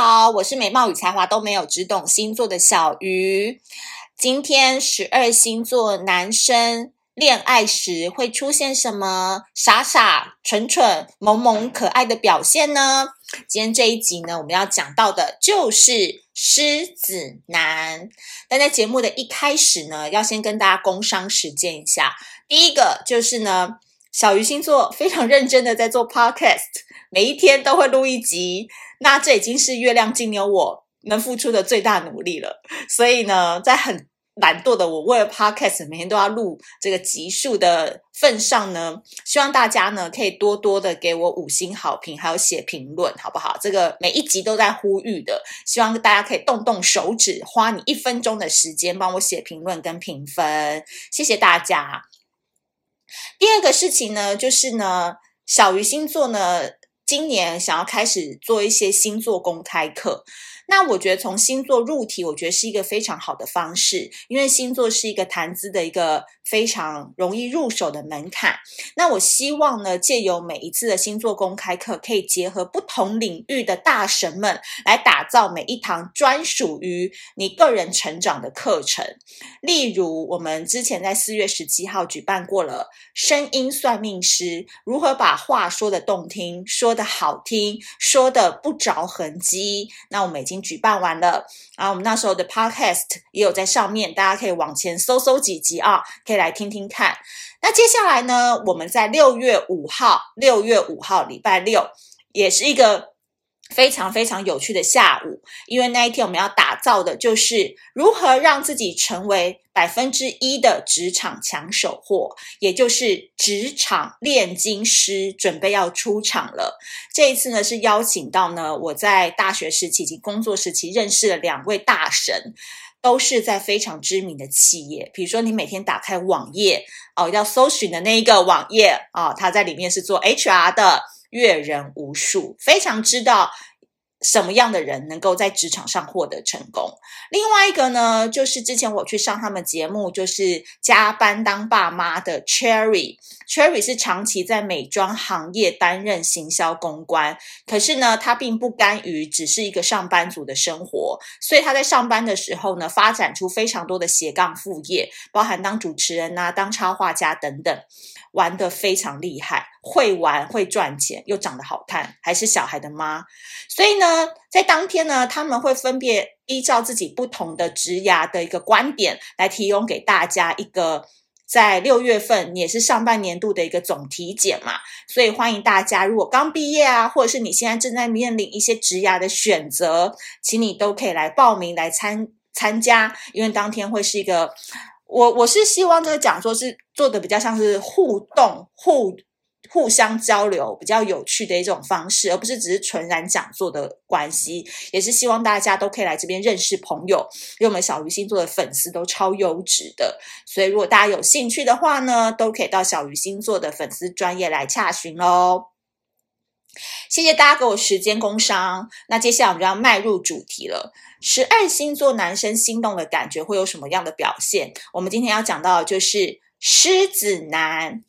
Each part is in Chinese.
好，我是美貌与才华都没有，只懂星座的小鱼。今天十二星座男生恋爱时会出现什么傻傻、蠢蠢、萌萌、可爱的表现呢？今天这一集呢，我们要讲到的就是狮子男。但在节目的一开始呢，要先跟大家工商实践一下。第一个就是呢，小鱼星座非常认真的在做 podcast，每一天都会录一集。那这已经是月亮金牛我能付出的最大努力了。所以呢，在很懒惰的我，为了 podcast 每天都要录这个集数的份上呢，希望大家呢可以多多的给我五星好评，还有写评论，好不好？这个每一集都在呼吁的，希望大家可以动动手指，花你一分钟的时间帮我写评论跟评分，谢谢大家。第二个事情呢，就是呢，小鱼星座呢。今年想要开始做一些星座公开课。那我觉得从星座入题，我觉得是一个非常好的方式，因为星座是一个谈资的一个非常容易入手的门槛。那我希望呢，借由每一次的星座公开课，可以结合不同领域的大神们，来打造每一堂专属于你个人成长的课程。例如，我们之前在四月十七号举办过了声音算命师如何把话说得动听、说得好听、说得不着痕迹。那我们已经。举办完了，然后我们那时候的 podcast 也有在上面，大家可以往前搜搜几集啊，可以来听听看。那接下来呢，我们在六月五号，六月五号礼拜六，也是一个。非常非常有趣的下午，因为那一天我们要打造的就是如何让自己成为百分之一的职场抢手货，也就是职场炼金师，准备要出场了。这一次呢，是邀请到呢我在大学时期以及工作时期认识的两位大神，都是在非常知名的企业，比如说你每天打开网页哦，要搜寻的那一个网页啊，哦，他在里面是做 HR 的。阅人无数，非常知道什么样的人能够在职场上获得成功。另外一个呢，就是之前我去上他们节目，就是加班当爸妈的 Cherry。Cherry 是长期在美妆行业担任行销公关，可是呢，他并不甘于只是一个上班族的生活，所以他在上班的时候呢，发展出非常多的斜杠副业，包含当主持人啊、当插画家等等。玩得非常厉害，会玩会赚钱，又长得好看，还是小孩的妈。所以呢，在当天呢，他们会分别依照自己不同的职涯的一个观点，来提供给大家一个在六月份也是上半年度的一个总体检嘛。所以欢迎大家，如果刚毕业啊，或者是你现在正在面临一些职涯的选择，请你都可以来报名来参参加，因为当天会是一个。我我是希望这个讲座是做的比较像是互动、互互相交流、比较有趣的一种方式，而不是只是纯然讲座的关系。也是希望大家都可以来这边认识朋友，因为我们小鱼星座的粉丝都超优质的，所以如果大家有兴趣的话呢，都可以到小鱼星座的粉丝专页来洽询哦。谢谢大家给我时间工商，那接下来我们就要迈入主题了。十二星座男生心动的感觉会有什么样的表现？我们今天要讲到的就是狮子男，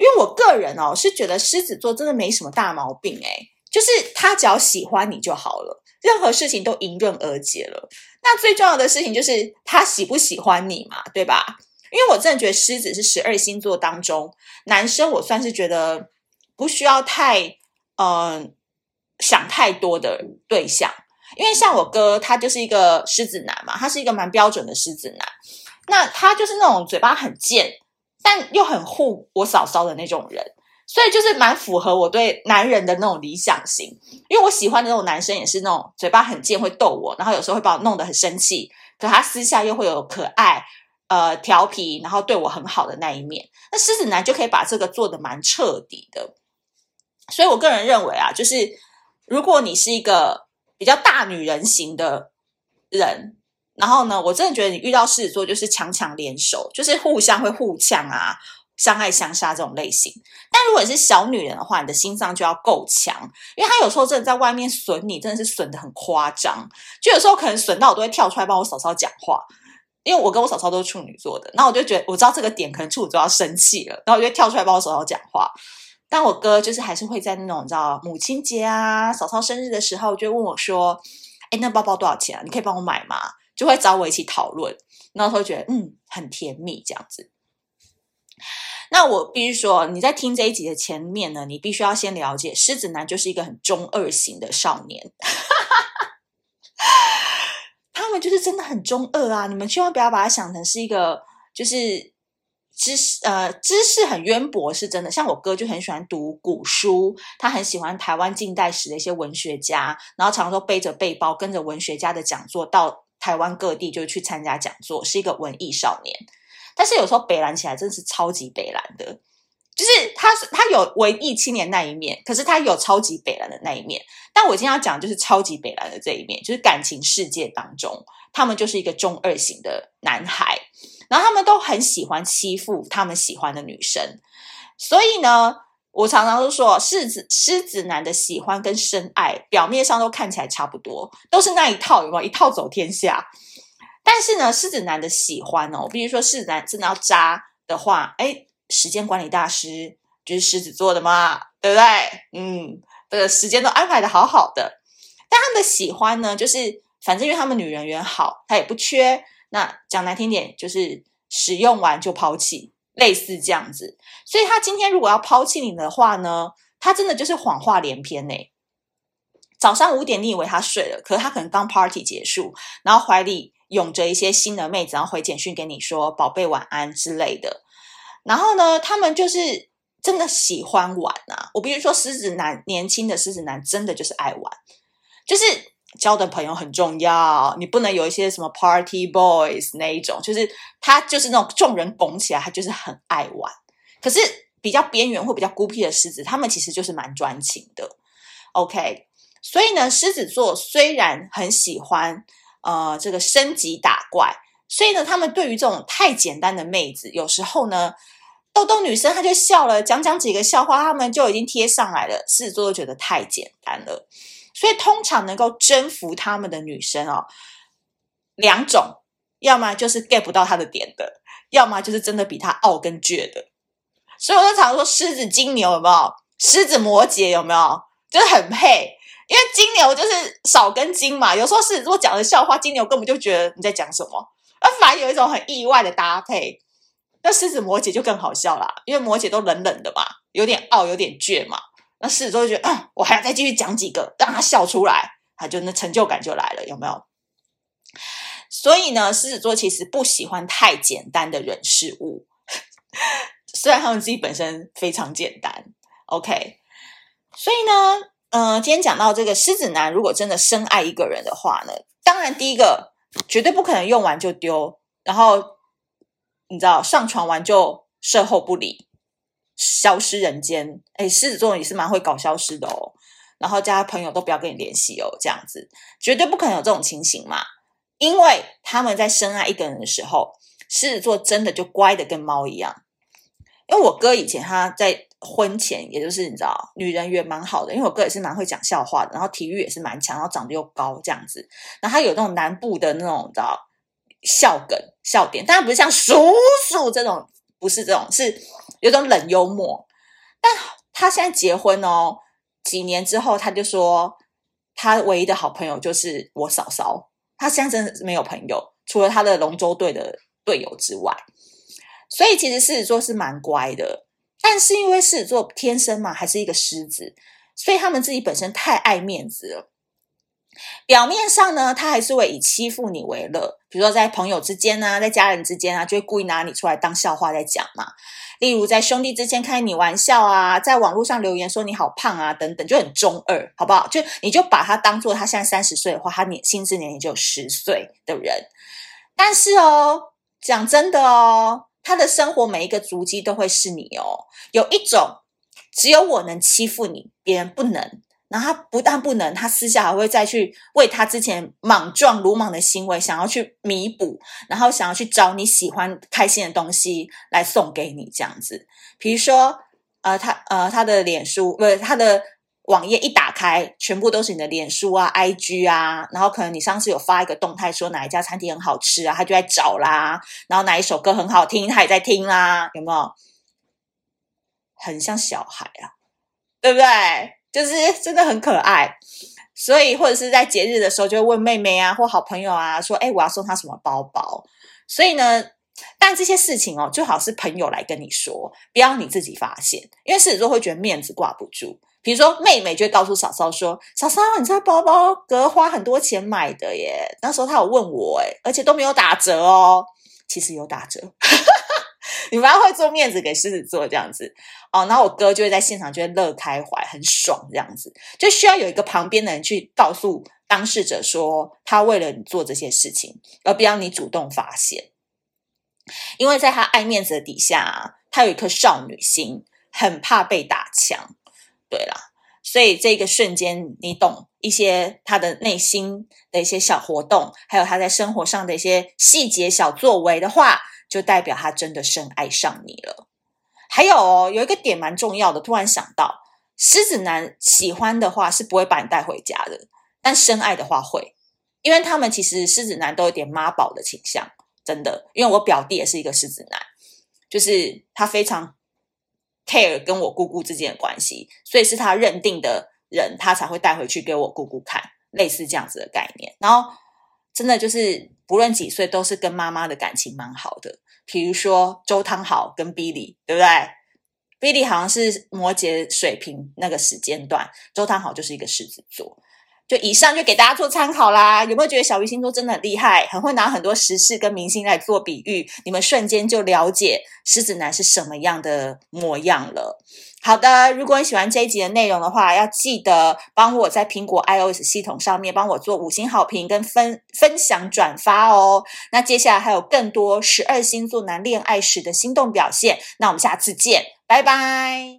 因为我个人哦是觉得狮子座真的没什么大毛病诶，就是他只要喜欢你就好了，任何事情都迎刃而解了。那最重要的事情就是他喜不喜欢你嘛，对吧？因为我真的觉得狮子是十二星座当中男生，我算是觉得不需要太。嗯、想太多的对象，因为像我哥，他就是一个狮子男嘛，他是一个蛮标准的狮子男。那他就是那种嘴巴很贱，但又很护我嫂嫂的那种人，所以就是蛮符合我对男人的那种理想型。因为我喜欢的那种男生也是那种嘴巴很贱，会逗我，然后有时候会把我弄得很生气，可他私下又会有可爱、呃调皮，然后对我很好的那一面。那狮子男就可以把这个做得蛮彻底的。所以，我个人认为啊，就是如果你是一个比较大女人型的人，然后呢，我真的觉得你遇到狮子座就是强强联手，就是互相会互呛啊，相爱相杀这种类型。但如果你是小女人的话，你的心脏就要够强，因为他有时候真的在外面损你，真的是损得很夸张。就有时候可能损到我都会跳出来帮我嫂嫂讲话，因为我跟我嫂嫂都是处女座的，那我就觉得我知道这个点可能处女座要生气了，然后我就会跳出来帮我嫂嫂讲话。但我哥就是还是会在那种你知道母亲节啊、嫂嫂生日的时候，就问我说：“哎，那包包多少钱啊？你可以帮我买吗？”就会找我一起讨论，然后会觉得嗯很甜蜜这样子。那我必须说，你在听这一集的前面呢，你必须要先了解，狮子男就是一个很中二型的少年。他们就是真的很中二啊！你们千万不要把它想成是一个就是知识呃知识很渊博，是真的。像我哥就很喜欢读古书，他很喜欢台湾近代史的一些文学家，然后常常都背着背包跟着文学家的讲座到台湾各地就去参加讲座，是一个文艺少年。但是有时候北蓝起来真的是超级北蓝的。就是他是，他有文艺青年那一面，可是他有超级北蓝的那一面。但我今天要讲就是超级北蓝的这一面，就是感情世界当中，他们就是一个中二型的男孩，然后他们都很喜欢欺负他们喜欢的女生。所以呢，我常常都说，狮子狮子男的喜欢跟深爱，表面上都看起来差不多，都是那一套，有没有？一套走天下。但是呢，狮子男的喜欢哦，比如说狮子男真的要渣的话，哎。时间管理大师就是狮子座的嘛，对不对？嗯，这个时间都安排的好好的。但他们的喜欢呢，就是反正因为他们女人缘好，他也不缺。那讲难听点，就是使用完就抛弃，类似这样子。所以他今天如果要抛弃你的话呢，他真的就是谎话连篇呢。早上五点你以为他睡了，可是他可能刚 party 结束，然后怀里拥着一些新的妹子，然后回简讯给你说“宝贝晚安”之类的。然后呢，他们就是真的喜欢玩啊！我比如说，狮子男年轻的狮子男真的就是爱玩，就是交的朋友很重要。你不能有一些什么 party boys 那一种，就是他就是那种众人拱起来，他就是很爱玩。可是比较边缘或比较孤僻的狮子，他们其实就是蛮专情的。OK，所以呢，狮子座虽然很喜欢呃这个升级打怪。所以呢，他们对于这种太简单的妹子，有时候呢，逗逗女生，她就笑了，讲讲几个笑话，他们就已经贴上来了。狮子座都觉得太简单了，所以通常能够征服他们的女生哦，两种，要么就是 get 不到他的点的，要么就是真的比他傲跟倔的。所以我就常说，狮子、金牛有没有？狮子、摩羯有没有？就是很配，因为金牛就是少根筋嘛。有时候狮子座讲的笑话，金牛根本就觉得你在讲什么。而反而有一种很意外的搭配，那狮子摩羯就更好笑啦，因为摩羯都冷冷的嘛，有点傲，有点倔嘛。那狮子座就觉得，嗯，我还要再继续讲几个，让他笑出来，他就那成就感就来了，有没有？所以呢，狮子座其实不喜欢太简单的人事物，虽然他们自己本身非常简单。OK，所以呢，嗯、呃，今天讲到这个狮子男，如果真的深爱一个人的话呢，当然第一个。绝对不可能用完就丢，然后你知道上床完就事后不理，消失人间。哎，狮子座也是蛮会搞消失的哦。然后家朋友都不要跟你联系哦，这样子绝对不可能有这种情形嘛。因为他们在深爱一个人的时候，狮子座真的就乖的跟猫一样。因为我哥以前他在。婚前，也就是你知道，女人缘蛮好的，因为我哥也是蛮会讲笑话的，然后体育也是蛮强，然后长得又高这样子。然后他有那种南部的那种你知道笑梗笑点，当然不是像叔叔这种，不是这种，是有种冷幽默。但他现在结婚哦，几年之后他就说，他唯一的好朋友就是我嫂嫂。他现在真的没有朋友，除了他的龙舟队的队友之外。所以其实狮子座是蛮乖的。但是因为狮子座天生嘛，还是一个狮子，所以他们自己本身太爱面子了。表面上呢，他还是会以欺负你为乐，比如说在朋友之间啊，在家人之间啊，就会故意拿你出来当笑话在讲嘛。例如在兄弟之间开你玩笑啊，在网络上留言说你好胖啊等等，就很中二，好不好？就你就把他当做他现在三十岁的话，他年心智年龄就有十岁的人。但是哦，讲真的哦。他的生活每一个足迹都会是你哦。有一种，只有我能欺负你，别人不能。然后他不但不能，他私下还会再去为他之前莽撞、鲁莽的行为，想要去弥补，然后想要去找你喜欢、开心的东西来送给你，这样子。比如说，呃，他呃，他的脸书不是他的。网页一打开，全部都是你的脸书啊、IG 啊，然后可能你上次有发一个动态说哪一家餐厅很好吃啊，他就在找啦，然后哪一首歌很好听，他也在听啦，有没有？很像小孩啊，对不对？就是 真的很可爱。所以或者是在节日的时候，就会问妹妹啊或好朋友啊说：“哎，我要送她什么包包？”所以呢，但这些事情哦，最好是朋友来跟你说，不要你自己发现，因为狮子座会觉得面子挂不住。比如说，妹妹就会告诉嫂嫂说：“嫂嫂，你这包包哥花很多钱买的耶，那时候他有问我，哎，而且都没有打折哦。其实有打折，你们会做面子给狮子座这样子哦。然后我哥就会在现场就会乐开怀，很爽这样子，就需要有一个旁边的人去告诉当事者说，他为了你做这些事情，而不要你主动发现，因为在他爱面子的底下，他有一颗少女心，很怕被打枪。”对啦，所以这个瞬间，你懂一些他的内心的一些小活动，还有他在生活上的一些细节小作为的话，就代表他真的深爱上你了。还有哦，有一个点蛮重要的，突然想到，狮子男喜欢的话是不会把你带回家的，但深爱的话会，因为他们其实狮子男都有点妈宝的倾向，真的。因为我表弟也是一个狮子男，就是他非常。care 跟我姑姑之间的关系，所以是他认定的人，他才会带回去给我姑姑看，类似这样子的概念。然后真的就是不论几岁，都是跟妈妈的感情蛮好的。比如说周汤豪跟 Billy，对不对？Billy 好像是摩羯水瓶那个时间段，周汤豪就是一个狮子座。就以上就给大家做参考啦，有没有觉得小鱼星座真的很厉害，很会拿很多时事跟明星来做比喻？你们瞬间就了解狮子男是什么样的模样了。好的，如果你喜欢这一集的内容的话，要记得帮我在苹果 iOS 系统上面帮我做五星好评跟分分享转发哦。那接下来还有更多十二星座男恋爱时的心动表现，那我们下次见，拜拜。